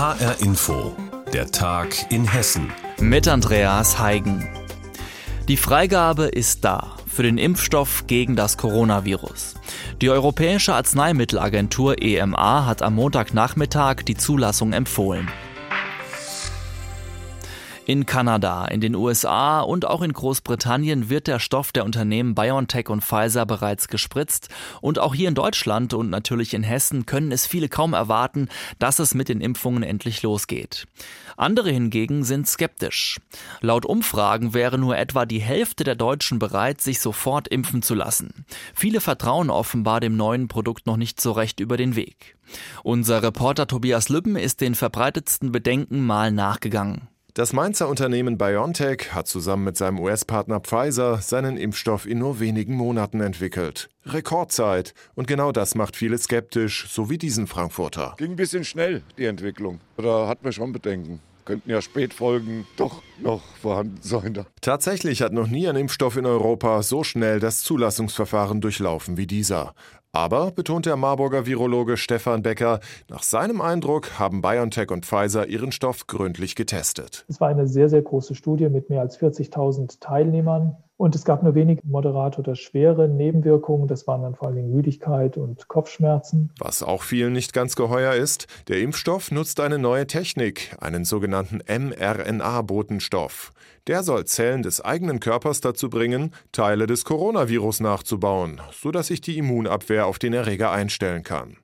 HR Info, der Tag in Hessen. Mit Andreas Heigen. Die Freigabe ist da für den Impfstoff gegen das Coronavirus. Die Europäische Arzneimittelagentur EMA hat am Montagnachmittag die Zulassung empfohlen. In Kanada, in den USA und auch in Großbritannien wird der Stoff der Unternehmen BioNTech und Pfizer bereits gespritzt. Und auch hier in Deutschland und natürlich in Hessen können es viele kaum erwarten, dass es mit den Impfungen endlich losgeht. Andere hingegen sind skeptisch. Laut Umfragen wäre nur etwa die Hälfte der Deutschen bereit, sich sofort impfen zu lassen. Viele vertrauen offenbar dem neuen Produkt noch nicht so recht über den Weg. Unser Reporter Tobias Lübben ist den verbreitetsten Bedenken mal nachgegangen. Das Mainzer Unternehmen BioNTech hat zusammen mit seinem US-Partner Pfizer seinen Impfstoff in nur wenigen Monaten entwickelt. Rekordzeit. Und genau das macht viele skeptisch, so wie diesen Frankfurter. Ging ein bisschen schnell, die Entwicklung. Da hat man schon Bedenken könnten ja Spätfolgen doch noch vorhanden sein. Tatsächlich hat noch nie ein Impfstoff in Europa so schnell das Zulassungsverfahren durchlaufen wie dieser. Aber, betont der Marburger Virologe Stefan Becker, nach seinem Eindruck haben BioNTech und Pfizer ihren Stoff gründlich getestet. Es war eine sehr, sehr große Studie mit mehr als 40.000 Teilnehmern. Und es gab nur wenig moderate oder schwere Nebenwirkungen. Das waren dann vor allem Müdigkeit und Kopfschmerzen. Was auch vielen nicht ganz geheuer ist, der Impfstoff nutzt eine neue Technik, einen sogenannten mRNA-Botenstoff. Der soll Zellen des eigenen Körpers dazu bringen, Teile des Coronavirus nachzubauen, sodass sich die Immunabwehr auf den Erreger einstellen kann.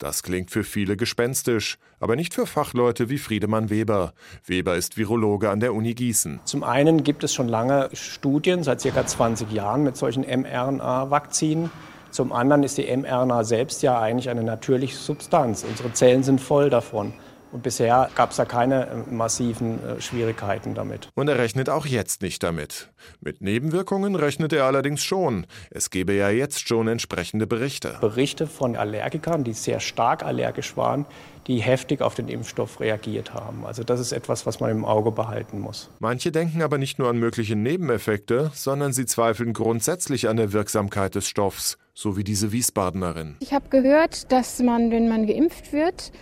Das klingt für viele gespenstisch, aber nicht für Fachleute wie Friedemann Weber. Weber ist Virologe an der Uni Gießen. Zum einen gibt es schon lange Studien, seit ca. 20 Jahren, mit solchen mRNA-Vakzinen. Zum anderen ist die mRNA selbst ja eigentlich eine natürliche Substanz. Unsere Zellen sind voll davon. Und bisher gab es da keine äh, massiven äh, Schwierigkeiten damit. Und er rechnet auch jetzt nicht damit. Mit Nebenwirkungen rechnet er allerdings schon. Es gebe ja jetzt schon entsprechende Berichte. Berichte von Allergikern, die sehr stark allergisch waren, die heftig auf den Impfstoff reagiert haben. Also das ist etwas, was man im Auge behalten muss. Manche denken aber nicht nur an mögliche Nebeneffekte, sondern sie zweifeln grundsätzlich an der Wirksamkeit des Stoffs, so wie diese Wiesbadenerin. Ich habe gehört, dass man, wenn man geimpft wird,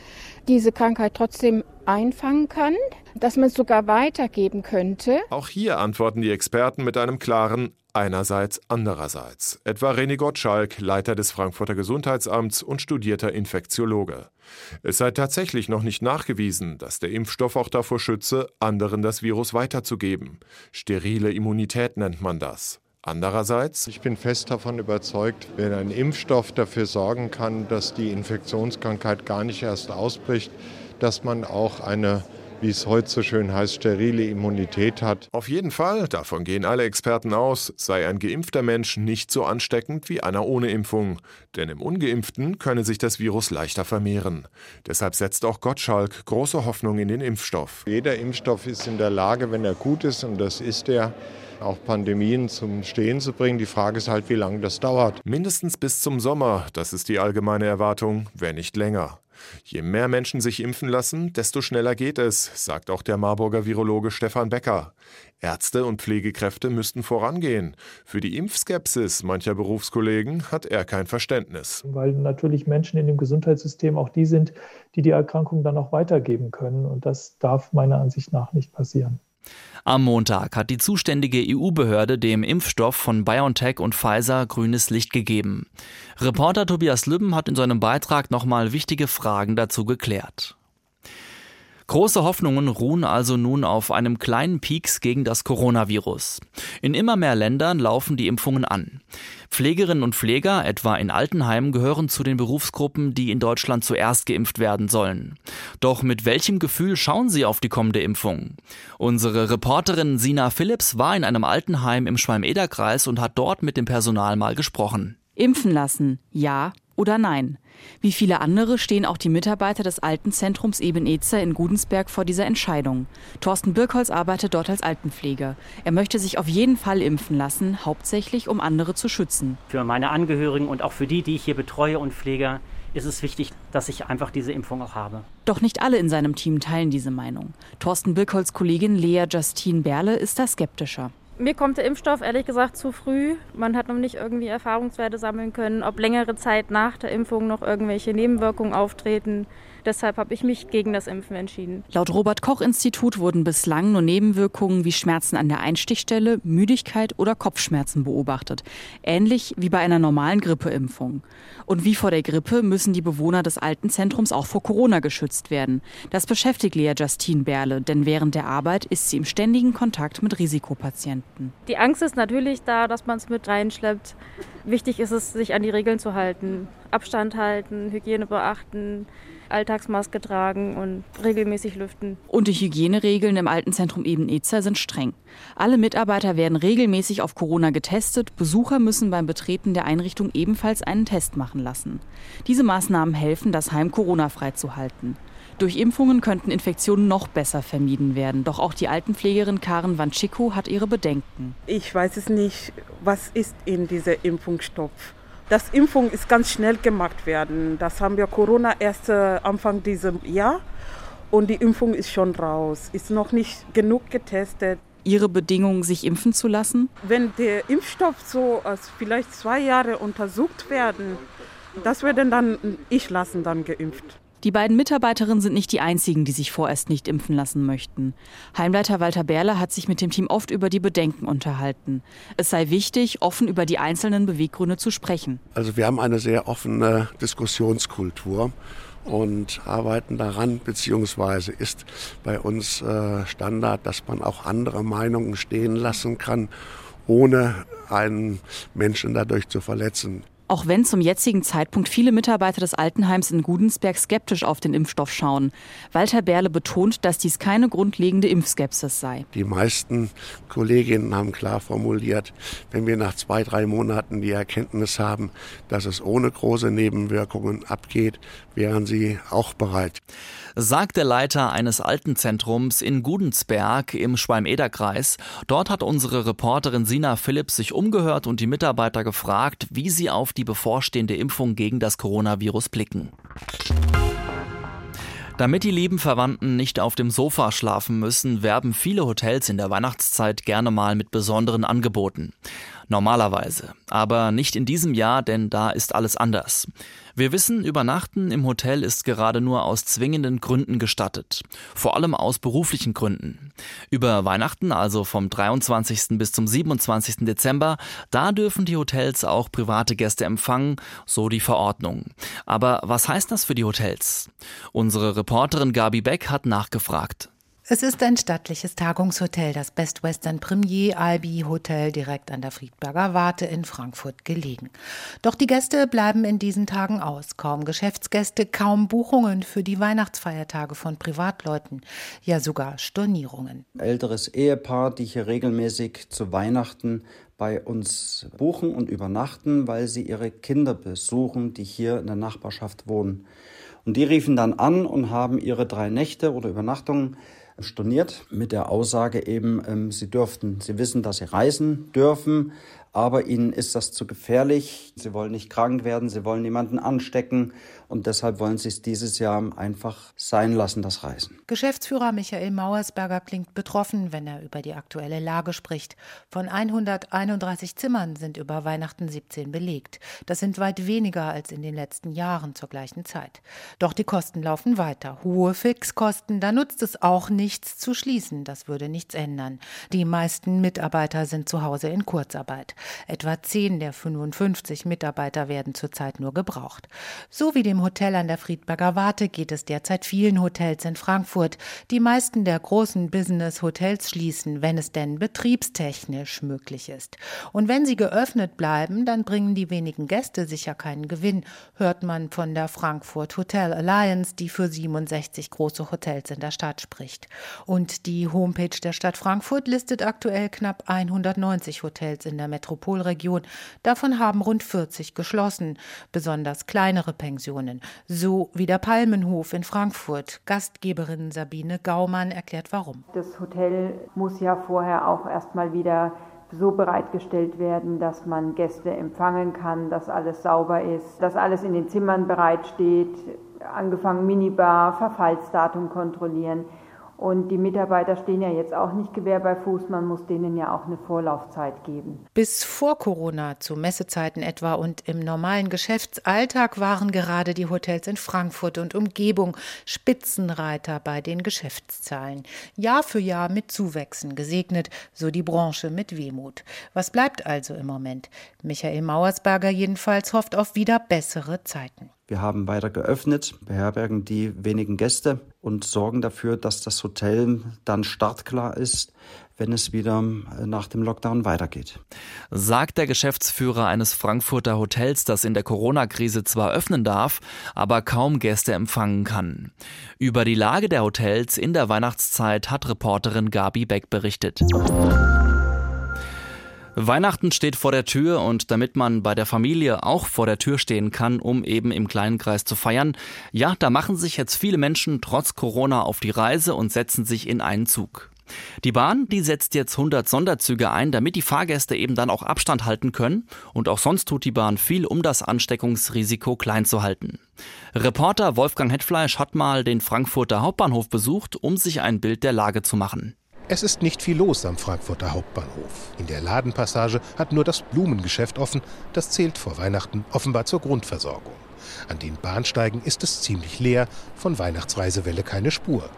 diese Krankheit trotzdem einfangen kann, dass man es sogar weitergeben könnte. Auch hier antworten die Experten mit einem klaren Einerseits, andererseits. Etwa René Gottschalk, Leiter des Frankfurter Gesundheitsamts und studierter Infektiologe. Es sei tatsächlich noch nicht nachgewiesen, dass der Impfstoff auch davor schütze, anderen das Virus weiterzugeben. Sterile Immunität nennt man das. Andererseits, ich bin fest davon überzeugt, wenn ein Impfstoff dafür sorgen kann, dass die Infektionskrankheit gar nicht erst ausbricht, dass man auch eine wie es heute so schön heißt, sterile Immunität hat. Auf jeden Fall, davon gehen alle Experten aus, sei ein geimpfter Mensch nicht so ansteckend wie einer ohne Impfung. Denn im ungeimpften könne sich das Virus leichter vermehren. Deshalb setzt auch Gottschalk große Hoffnung in den Impfstoff. Jeder Impfstoff ist in der Lage, wenn er gut ist, und das ist er, auch Pandemien zum Stehen zu bringen. Die Frage ist halt, wie lange das dauert. Mindestens bis zum Sommer, das ist die allgemeine Erwartung, wenn nicht länger. Je mehr Menschen sich impfen lassen, desto schneller geht es, sagt auch der Marburger Virologe Stefan Becker. Ärzte und Pflegekräfte müssten vorangehen. Für die Impfskepsis mancher Berufskollegen hat er kein Verständnis. Weil natürlich Menschen in dem Gesundheitssystem auch die sind, die die Erkrankung dann auch weitergeben können. Und das darf meiner Ansicht nach nicht passieren. Am Montag hat die zuständige EU-Behörde dem Impfstoff von BioNTech und Pfizer grünes Licht gegeben. Reporter Tobias Lübben hat in seinem Beitrag nochmal wichtige Fragen dazu geklärt. Große Hoffnungen ruhen also nun auf einem kleinen Peaks gegen das Coronavirus. In immer mehr Ländern laufen die Impfungen an. Pflegerinnen und Pfleger, etwa in Altenheimen, gehören zu den Berufsgruppen, die in Deutschland zuerst geimpft werden sollen. Doch mit welchem Gefühl schauen sie auf die kommende Impfung? Unsere Reporterin Sina Phillips war in einem Altenheim im Schwalm-Eder-Kreis und hat dort mit dem Personal mal gesprochen. Impfen lassen, ja oder nein? Wie viele andere stehen auch die Mitarbeiter des Altenzentrums Ebenezer in Gudensberg vor dieser Entscheidung. Thorsten Birkholz arbeitet dort als Altenpfleger. Er möchte sich auf jeden Fall impfen lassen, hauptsächlich um andere zu schützen. Für meine Angehörigen und auch für die, die ich hier betreue und pflege, ist es wichtig, dass ich einfach diese Impfung auch habe. Doch nicht alle in seinem Team teilen diese Meinung. Thorsten Birkholz Kollegin Lea Justine Berle ist da skeptischer. Mir kommt der Impfstoff ehrlich gesagt zu früh. Man hat noch nicht irgendwie Erfahrungswerte sammeln können, ob längere Zeit nach der Impfung noch irgendwelche Nebenwirkungen auftreten. Deshalb habe ich mich gegen das Impfen entschieden. Laut Robert Koch Institut wurden bislang nur Nebenwirkungen wie Schmerzen an der Einstichstelle, Müdigkeit oder Kopfschmerzen beobachtet. Ähnlich wie bei einer normalen Grippeimpfung. Und wie vor der Grippe müssen die Bewohner des alten Zentrums auch vor Corona geschützt werden. Das beschäftigt Lea Justine Berle, denn während der Arbeit ist sie im ständigen Kontakt mit Risikopatienten. Die Angst ist natürlich da, dass man es mit reinschleppt. Wichtig ist es, sich an die Regeln zu halten. Abstand halten, Hygiene beachten, Alltagsmaske tragen und regelmäßig lüften. Und die Hygieneregeln im Altenzentrum Eben-Ezer sind streng. Alle Mitarbeiter werden regelmäßig auf Corona getestet. Besucher müssen beim Betreten der Einrichtung ebenfalls einen Test machen lassen. Diese Maßnahmen helfen, das Heim Corona-frei zu halten. Durch Impfungen könnten Infektionen noch besser vermieden werden. Doch auch die Altenpflegerin Karen Wanschiko hat ihre Bedenken. Ich weiß es nicht, was ist in dieser Impfungsstoff. Das Impfung ist ganz schnell gemacht werden. Das haben wir Corona erst äh, Anfang dieses Jahr und die Impfung ist schon raus. Ist noch nicht genug getestet. Ihre Bedingung, sich impfen zu lassen? Wenn der Impfstoff so als vielleicht zwei Jahre untersucht werden, das werden dann ich lassen dann geimpft. Die beiden Mitarbeiterinnen sind nicht die einzigen, die sich vorerst nicht impfen lassen möchten. Heimleiter Walter Berle hat sich mit dem Team oft über die Bedenken unterhalten. Es sei wichtig, offen über die einzelnen Beweggründe zu sprechen. Also wir haben eine sehr offene Diskussionskultur und arbeiten daran, beziehungsweise ist bei uns äh, Standard, dass man auch andere Meinungen stehen lassen kann, ohne einen Menschen dadurch zu verletzen. Auch wenn zum jetzigen Zeitpunkt viele Mitarbeiter des Altenheims in Gudensberg skeptisch auf den Impfstoff schauen. Walter Berle betont, dass dies keine grundlegende Impfskepsis sei. Die meisten Kolleginnen haben klar formuliert, wenn wir nach zwei, drei Monaten die Erkenntnis haben, dass es ohne große Nebenwirkungen abgeht, wären sie auch bereit. Sagt der Leiter eines Altenzentrums in Gudensberg im Schwalm-Eder-Kreis. Dort hat unsere Reporterin Sina Philipp sich umgehört und die Mitarbeiter gefragt, wie sie auf die bevorstehende Impfung gegen das Coronavirus blicken. Damit die lieben Verwandten nicht auf dem Sofa schlafen müssen, werben viele Hotels in der Weihnachtszeit gerne mal mit besonderen Angeboten. Normalerweise. Aber nicht in diesem Jahr, denn da ist alles anders. Wir wissen, Übernachten im Hotel ist gerade nur aus zwingenden Gründen gestattet. Vor allem aus beruflichen Gründen. Über Weihnachten, also vom 23. bis zum 27. Dezember, da dürfen die Hotels auch private Gäste empfangen, so die Verordnung. Aber was heißt das für die Hotels? Unsere Reporterin Gabi Beck hat nachgefragt. Es ist ein stattliches Tagungshotel, das Best Western Premier Albi Hotel direkt an der Friedberger Warte in Frankfurt gelegen. Doch die Gäste bleiben in diesen Tagen aus. Kaum Geschäftsgäste, kaum Buchungen für die Weihnachtsfeiertage von Privatleuten, ja sogar Stornierungen. Älteres Ehepaar, die hier regelmäßig zu Weihnachten bei uns buchen und übernachten, weil sie ihre Kinder besuchen, die hier in der Nachbarschaft wohnen. Und die riefen dann an und haben ihre drei Nächte oder Übernachtungen storniert mit der Aussage eben, ähm, sie dürften, sie wissen, dass sie reisen dürfen, aber ihnen ist das zu gefährlich. Sie wollen nicht krank werden, sie wollen niemanden anstecken und deshalb wollen sie es dieses Jahr einfach sein lassen, das Reisen. Geschäftsführer Michael Mauersberger klingt betroffen, wenn er über die aktuelle Lage spricht. Von 131 Zimmern sind über Weihnachten 17 belegt. Das sind weit weniger als in den letzten Jahren zur gleichen Zeit. Doch die Kosten laufen weiter. Hohe Fixkosten, da nutzt es auch nichts zu schließen. Das würde nichts ändern. Die meisten Mitarbeiter sind zu Hause in Kurzarbeit. Etwa 10 der 55 Mitarbeiter werden zurzeit nur gebraucht. So wie dem dem Hotel an der Friedberger Warte geht es derzeit vielen Hotels in Frankfurt. Die meisten der großen Business-Hotels schließen, wenn es denn betriebstechnisch möglich ist. Und wenn sie geöffnet bleiben, dann bringen die wenigen Gäste sicher keinen Gewinn, hört man von der Frankfurt Hotel Alliance, die für 67 große Hotels in der Stadt spricht. Und die Homepage der Stadt Frankfurt listet aktuell knapp 190 Hotels in der Metropolregion. Davon haben rund 40 geschlossen, besonders kleinere Pensionen Regionen, so wie der Palmenhof in Frankfurt. Gastgeberin Sabine Gaumann erklärt warum. Das Hotel muss ja vorher auch erstmal wieder so bereitgestellt werden, dass man Gäste empfangen kann, dass alles sauber ist, dass alles in den Zimmern bereitsteht, angefangen Minibar, Verfallsdatum kontrollieren. Und die Mitarbeiter stehen ja jetzt auch nicht Gewehr bei Fuß, man muss denen ja auch eine Vorlaufzeit geben. Bis vor Corona, zu Messezeiten etwa und im normalen Geschäftsalltag waren gerade die Hotels in Frankfurt und Umgebung Spitzenreiter bei den Geschäftszahlen. Jahr für Jahr mit Zuwächsen gesegnet, so die Branche mit Wehmut. Was bleibt also im Moment? Michael Mauersberger jedenfalls hofft auf wieder bessere Zeiten. Wir haben weiter geöffnet, beherbergen die wenigen Gäste und sorgen dafür, dass das Hotel dann startklar ist, wenn es wieder äh, nach dem Lockdown weitergeht. Sagt der Geschäftsführer eines Frankfurter Hotels, das in der Corona-Krise zwar öffnen darf, aber kaum Gäste empfangen kann. Über die Lage der Hotels in der Weihnachtszeit hat Reporterin Gabi Beck berichtet. Weihnachten steht vor der Tür und damit man bei der Familie auch vor der Tür stehen kann, um eben im kleinen Kreis zu feiern, ja, da machen sich jetzt viele Menschen trotz Corona auf die Reise und setzen sich in einen Zug. Die Bahn, die setzt jetzt 100 Sonderzüge ein, damit die Fahrgäste eben dann auch Abstand halten können und auch sonst tut die Bahn viel, um das Ansteckungsrisiko klein zu halten. Reporter Wolfgang Hetfleisch hat mal den Frankfurter Hauptbahnhof besucht, um sich ein Bild der Lage zu machen. Es ist nicht viel los am Frankfurter Hauptbahnhof. In der Ladenpassage hat nur das Blumengeschäft offen. Das zählt vor Weihnachten offenbar zur Grundversorgung. An den Bahnsteigen ist es ziemlich leer, von Weihnachtsreisewelle keine Spur.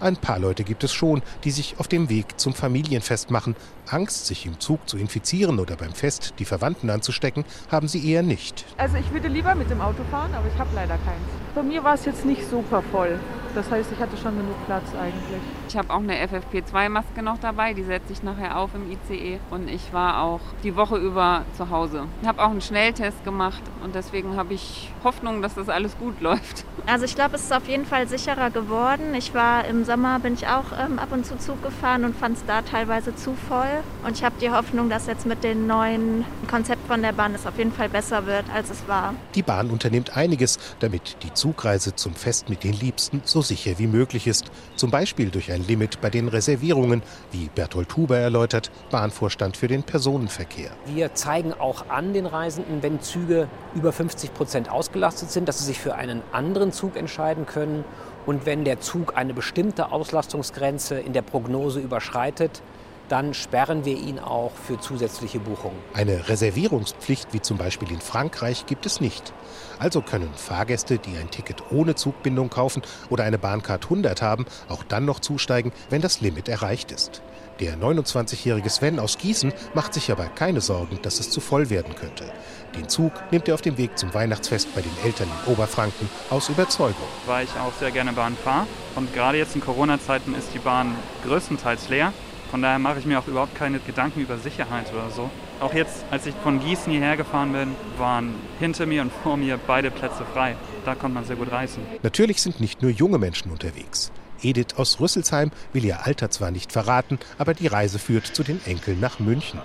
Ein paar Leute gibt es schon, die sich auf dem Weg zum Familienfest machen. Angst, sich im Zug zu infizieren oder beim Fest die Verwandten anzustecken, haben sie eher nicht. Also ich würde lieber mit dem Auto fahren, aber ich habe leider keins. Bei mir war es jetzt nicht super voll. Das heißt, ich hatte schon genug Platz eigentlich. Ich habe auch eine FFP2-Maske noch dabei, die setze ich nachher auf im ICE. Und ich war auch die Woche über zu Hause. Ich habe auch einen Schnelltest gemacht und deswegen habe ich Hoffnung, dass das alles gut läuft. Also ich glaube, es ist auf jeden Fall sicherer geworden. Ich war im Sommer, bin ich auch ähm, ab und zu Zug gefahren und fand es da teilweise zu voll. Und ich habe die Hoffnung, dass jetzt mit dem neuen Konzept von der Bahn es auf jeden Fall besser wird, als es war. Die Bahn unternimmt einiges, damit die Zugreise zum Fest mit den Liebsten so sicher wie möglich ist. Zum Beispiel durch ein Limit bei den Reservierungen, wie Bertolt Huber erläutert, Bahnvorstand für den Personenverkehr. Wir zeigen auch an den Reisenden, wenn Züge über 50 Prozent ausgelastet sind, dass sie sich für einen anderen Zug entscheiden können. Und wenn der Zug eine bestimmte Auslastungsgrenze in der Prognose überschreitet, dann sperren wir ihn auch für zusätzliche Buchungen. Eine Reservierungspflicht wie zum Beispiel in Frankreich gibt es nicht. Also können Fahrgäste, die ein Ticket ohne Zugbindung kaufen oder eine Bahncard 100 haben, auch dann noch zusteigen, wenn das Limit erreicht ist. Der 29-jährige Sven aus Gießen macht sich aber keine Sorgen, dass es zu voll werden könnte. Den Zug nimmt er auf dem Weg zum Weihnachtsfest bei den Eltern in Oberfranken aus Überzeugung. Weil ich auch sehr gerne Bahn fahre. Und gerade jetzt in Corona-Zeiten ist die Bahn größtenteils leer. Von daher mache ich mir auch überhaupt keine Gedanken über Sicherheit oder so. Auch jetzt, als ich von Gießen hierher gefahren bin, waren hinter mir und vor mir beide Plätze frei. Da konnte man sehr gut reisen. Natürlich sind nicht nur junge Menschen unterwegs. Edith aus Rüsselsheim will ihr Alter zwar nicht verraten, aber die Reise führt zu den Enkeln nach München.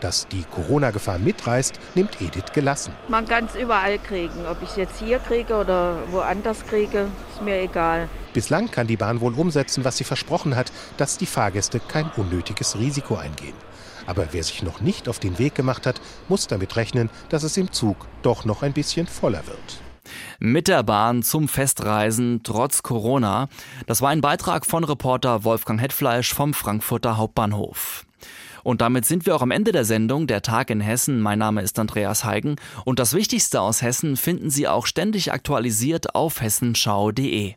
Dass die Corona-Gefahr mitreißt, nimmt Edith gelassen. Man kann es überall kriegen. Ob ich es jetzt hier kriege oder woanders kriege, ist mir egal. Bislang kann die Bahn wohl umsetzen, was sie versprochen hat, dass die Fahrgäste kein unnötiges Risiko eingehen. Aber wer sich noch nicht auf den Weg gemacht hat, muss damit rechnen, dass es im Zug doch noch ein bisschen voller wird. Mit der Bahn zum Festreisen trotz Corona. Das war ein Beitrag von Reporter Wolfgang Hetfleisch vom Frankfurter Hauptbahnhof. Und damit sind wir auch am Ende der Sendung Der Tag in Hessen. Mein Name ist Andreas Heigen und das Wichtigste aus Hessen finden Sie auch ständig aktualisiert auf hessenschau.de.